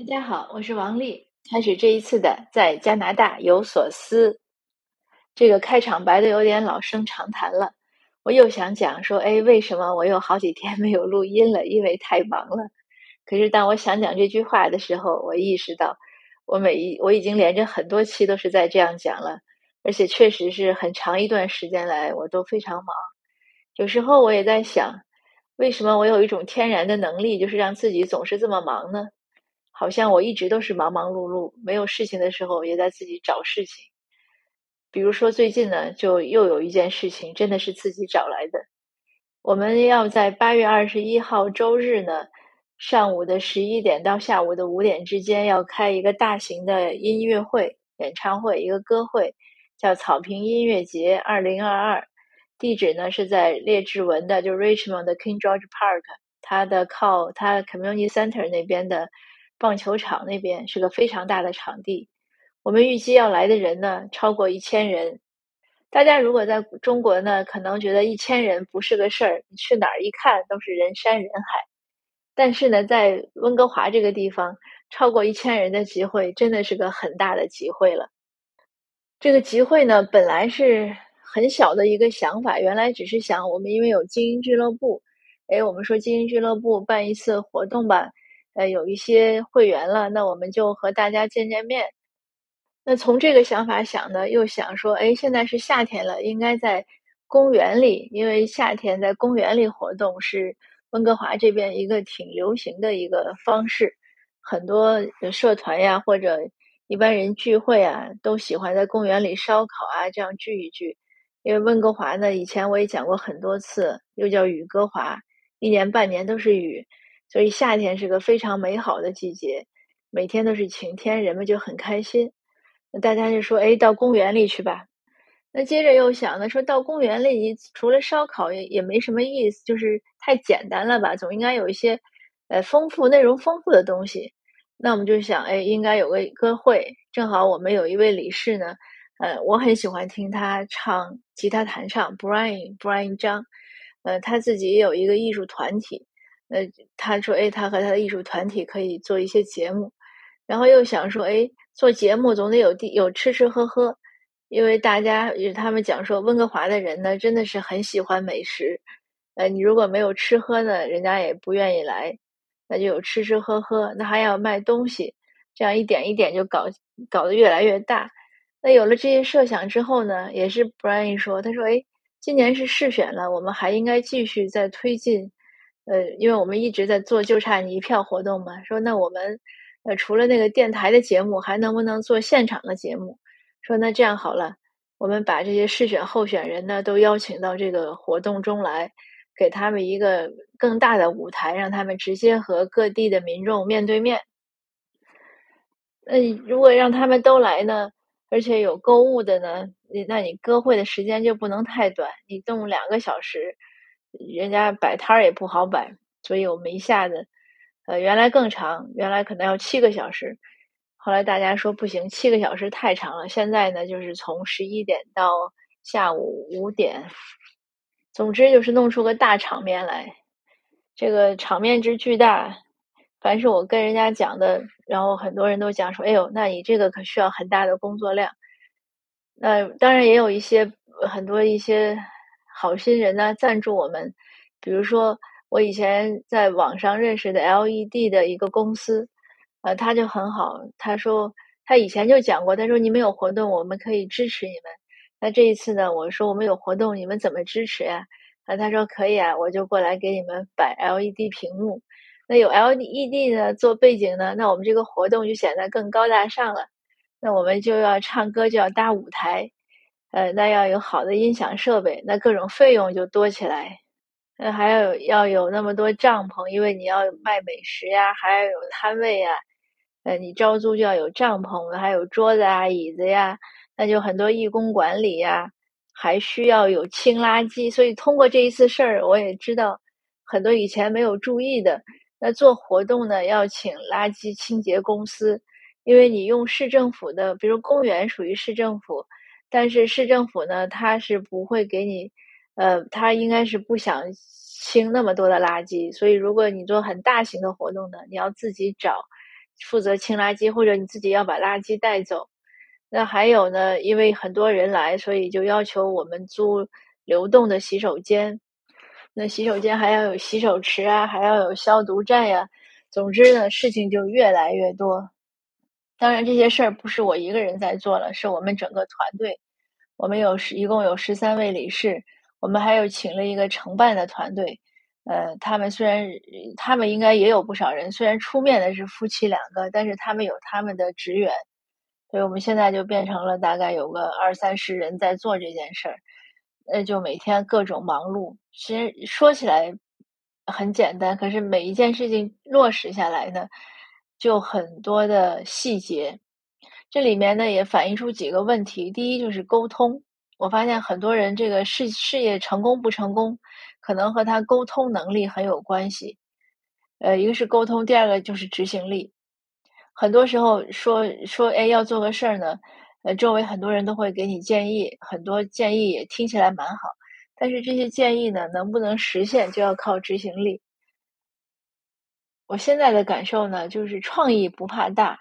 大家好，我是王丽。开始这一次的在加拿大有所思，这个开场白的有点老生常谈了。我又想讲说，哎，为什么我有好几天没有录音了？因为太忙了。可是当我想讲这句话的时候，我意识到，我每一我已经连着很多期都是在这样讲了，而且确实是很长一段时间来我都非常忙。有时候我也在想，为什么我有一种天然的能力，就是让自己总是这么忙呢？好像我一直都是忙忙碌碌，没有事情的时候也在自己找事情。比如说最近呢，就又有一件事情，真的是自己找来的。我们要在八月二十一号周日呢，上午的十一点到下午的五点之间，要开一个大型的音乐会、演唱会，一个歌会，叫草坪音乐节二零二二。地址呢是在列治文的，就 Richmond 的 King George Park，它的靠它 Community Center 那边的。棒球场那边是个非常大的场地，我们预计要来的人呢超过一千人。大家如果在中国呢，可能觉得一千人不是个事儿，你去哪儿一看都是人山人海。但是呢，在温哥华这个地方，超过一千人的集会真的是个很大的集会了。这个集会呢，本来是很小的一个想法，原来只是想我们因为有精英俱乐部，哎，我们说精英俱乐部办一次活动吧。呃，有一些会员了，那我们就和大家见见面。那从这个想法想呢，又想说，哎，现在是夏天了，应该在公园里，因为夏天在公园里活动是温哥华这边一个挺流行的一个方式。很多社团呀，或者一般人聚会啊，都喜欢在公园里烧烤啊，这样聚一聚。因为温哥华呢，以前我也讲过很多次，又叫雨哥华，一年半年都是雨。所以夏天是个非常美好的季节，每天都是晴天，人们就很开心。那大家就说：“哎，到公园里去吧。”那接着又想呢，说到公园里，除了烧烤也也没什么意思，就是太简单了吧？总应该有一些呃丰富内容丰富的东西。那我们就想，哎，应该有个歌会。正好我们有一位理事呢，呃，我很喜欢听他唱吉他弹唱，Brian Brian 张，呃，他自己也有一个艺术团体。呃，他说：“哎，他和他的艺术团体可以做一些节目，然后又想说，哎，做节目总得有地有吃吃喝喝，因为大家他们讲说，温哥华的人呢，真的是很喜欢美食。呃，你如果没有吃喝呢，人家也不愿意来。那就有吃吃喝喝，那还要卖东西，这样一点一点就搞搞得越来越大。那有了这些设想之后呢，也是 Brian 说，他说，哎，今年是试选了，我们还应该继续再推进。”呃，因为我们一直在做就差你一票活动嘛，说那我们呃除了那个电台的节目，还能不能做现场的节目？说那这样好了，我们把这些试选候选人呢都邀请到这个活动中来，给他们一个更大的舞台，让他们直接和各地的民众面对面。那如果让他们都来呢，而且有购物的呢，你那你歌会的时间就不能太短，你动两个小时。人家摆摊儿也不好摆，所以我们一下子，呃，原来更长，原来可能要七个小时，后来大家说不行，七个小时太长了。现在呢，就是从十一点到下午五点，总之就是弄出个大场面来。这个场面之巨大，凡是我跟人家讲的，然后很多人都讲说：“哎呦，那你这个可需要很大的工作量。”那当然也有一些很多一些。好心人呢赞助我们，比如说我以前在网上认识的 LED 的一个公司，呃，他就很好。他说他以前就讲过，他说你们有活动，我们可以支持你们。那这一次呢，我说我们有活动，你们怎么支持呀？啊，他说可以啊，我就过来给你们摆 LED 屏幕。那有 LED 呢做背景呢，那我们这个活动就显得更高大上了。那我们就要唱歌，就要搭舞台。呃，那要有好的音响设备，那各种费用就多起来。呃，还要有要有那么多帐篷，因为你要卖美食呀，还要有摊位呀。呃，你招租就要有帐篷，还有桌子啊、椅子呀，那就很多义工管理呀，还需要有清垃圾。所以通过这一次事儿，我也知道很多以前没有注意的。那做活动呢，要请垃圾清洁公司，因为你用市政府的，比如公园属于市政府。但是市政府呢，他是不会给你，呃，他应该是不想清那么多的垃圾，所以如果你做很大型的活动呢，你要自己找负责清垃圾，或者你自己要把垃圾带走。那还有呢，因为很多人来，所以就要求我们租流动的洗手间。那洗手间还要有洗手池啊，还要有消毒站呀。总之呢，事情就越来越多。当然，这些事儿不是我一个人在做了，是我们整个团队。我们有十，一共有十三位理事。我们还有请了一个承办的团队。呃，他们虽然他们应该也有不少人，虽然出面的是夫妻两个，但是他们有他们的职员。所以我们现在就变成了大概有个二三十人在做这件事儿。那就每天各种忙碌。其实说起来很简单，可是每一件事情落实下来呢？就很多的细节，这里面呢也反映出几个问题。第一就是沟通，我发现很多人这个事事业成功不成功，可能和他沟通能力很有关系。呃，一个是沟通，第二个就是执行力。很多时候说说哎要做个事儿呢，呃，周围很多人都会给你建议，很多建议也听起来蛮好，但是这些建议呢能不能实现，就要靠执行力。我现在的感受呢，就是创意不怕大，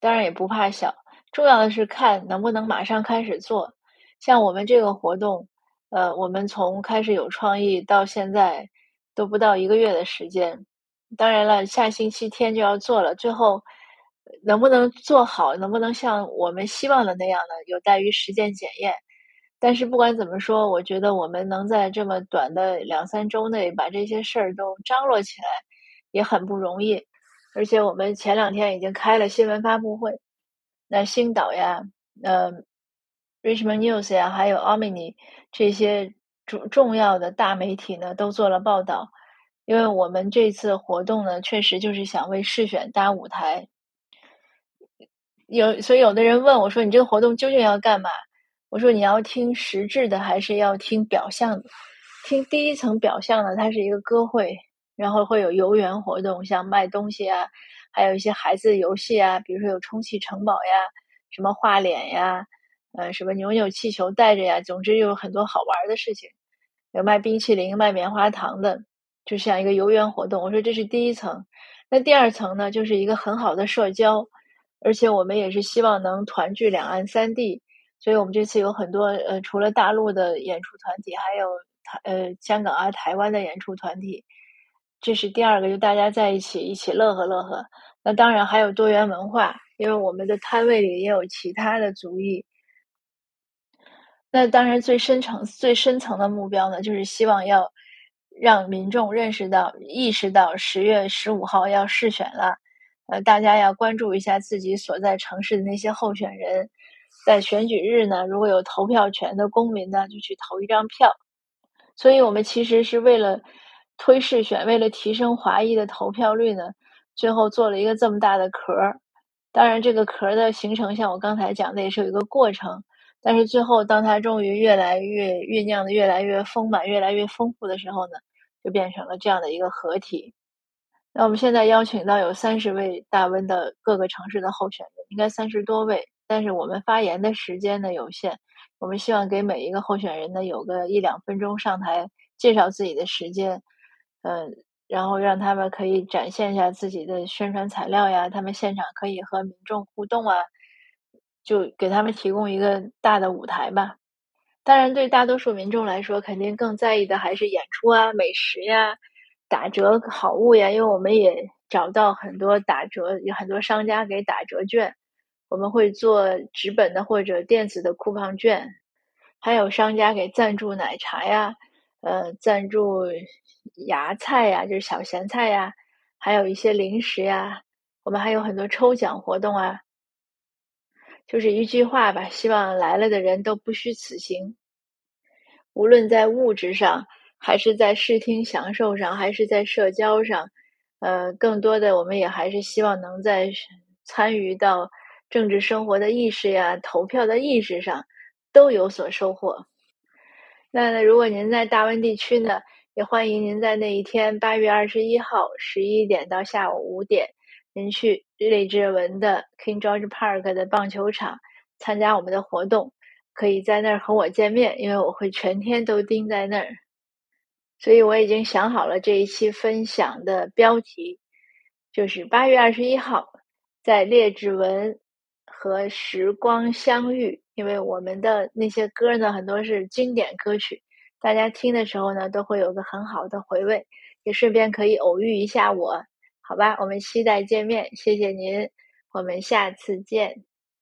当然也不怕小，重要的是看能不能马上开始做。像我们这个活动，呃，我们从开始有创意到现在都不到一个月的时间。当然了，下星期天就要做了，最后能不能做好，能不能像我们希望的那样呢？有待于实践检验。但是不管怎么说，我觉得我们能在这么短的两三周内把这些事儿都张罗起来。也很不容易，而且我们前两天已经开了新闻发布会，那星岛呀、呃，Richmond News 呀，还有 Omni 这些重重要的大媒体呢，都做了报道。因为我们这次活动呢，确实就是想为试选搭舞台。有，所以有的人问我说：“你这个活动究竟要干嘛？”我说：“你要听实质的，还是要听表象的？听第一层表象呢，它是一个歌会。”然后会有游园活动，像卖东西啊，还有一些孩子游戏啊，比如说有充气城堡呀，什么画脸呀，呃，什么扭扭气球带着呀，总之有很多好玩的事情。有卖冰淇淋、卖棉花糖的，就像一个游园活动。我说这是第一层，那第二层呢，就是一个很好的社交，而且我们也是希望能团聚两岸三地，所以我们这次有很多呃，除了大陆的演出团体，还有台呃香港啊、台湾的演出团体。这是第二个，就大家在一起一起乐呵乐呵。那当然还有多元文化，因为我们的摊位里也有其他的族裔。那当然最深层、最深层的目标呢，就是希望要让民众认识到、意识到十月十五号要试选了。呃，大家要关注一下自己所在城市的那些候选人，在选举日呢，如果有投票权的公民呢，就去投一张票。所以我们其实是为了。推试选为了提升华裔的投票率呢，最后做了一个这么大的壳儿。当然，这个壳儿的形成，像我刚才讲的，也是有一个过程。但是最后，当它终于越来越酝酿的越来越丰满、越来越丰富的时候呢，就变成了这样的一个合体。那我们现在邀请到有三十位大温的各个城市的候选人，应该三十多位。但是我们发言的时间呢有限，我们希望给每一个候选人呢有个一两分钟上台介绍自己的时间。嗯，然后让他们可以展现一下自己的宣传材料呀，他们现场可以和民众互动啊，就给他们提供一个大的舞台吧。当然，对大多数民众来说，肯定更在意的还是演出啊、美食呀、打折好物呀。因为我们也找到很多打折，有很多商家给打折券，我们会做纸本的或者电子的酷胖券，还有商家给赞助奶茶呀。呃，赞助芽菜呀，就是小咸菜呀，还有一些零食呀。我们还有很多抽奖活动啊。就是一句话吧，希望来了的人都不虚此行。无论在物质上，还是在视听享受上，还是在社交上，呃，更多的我们也还是希望能在参与到政治生活的意识呀、投票的意识上都有所收获。那如果您在大温地区呢，也欢迎您在那一天八月二十一号十一点到下午五点，您去列治文的 King George Park 的棒球场参加我们的活动，可以在那儿和我见面，因为我会全天都盯在那儿。所以我已经想好了这一期分享的标题，就是八月二十一号在劣质文和时光相遇，因为我们的那些歌呢，很多是经典歌曲，大家听的时候呢，都会有个很好的回味，也顺便可以偶遇一下我，好吧？我们期待见面，谢谢您，我们下次见。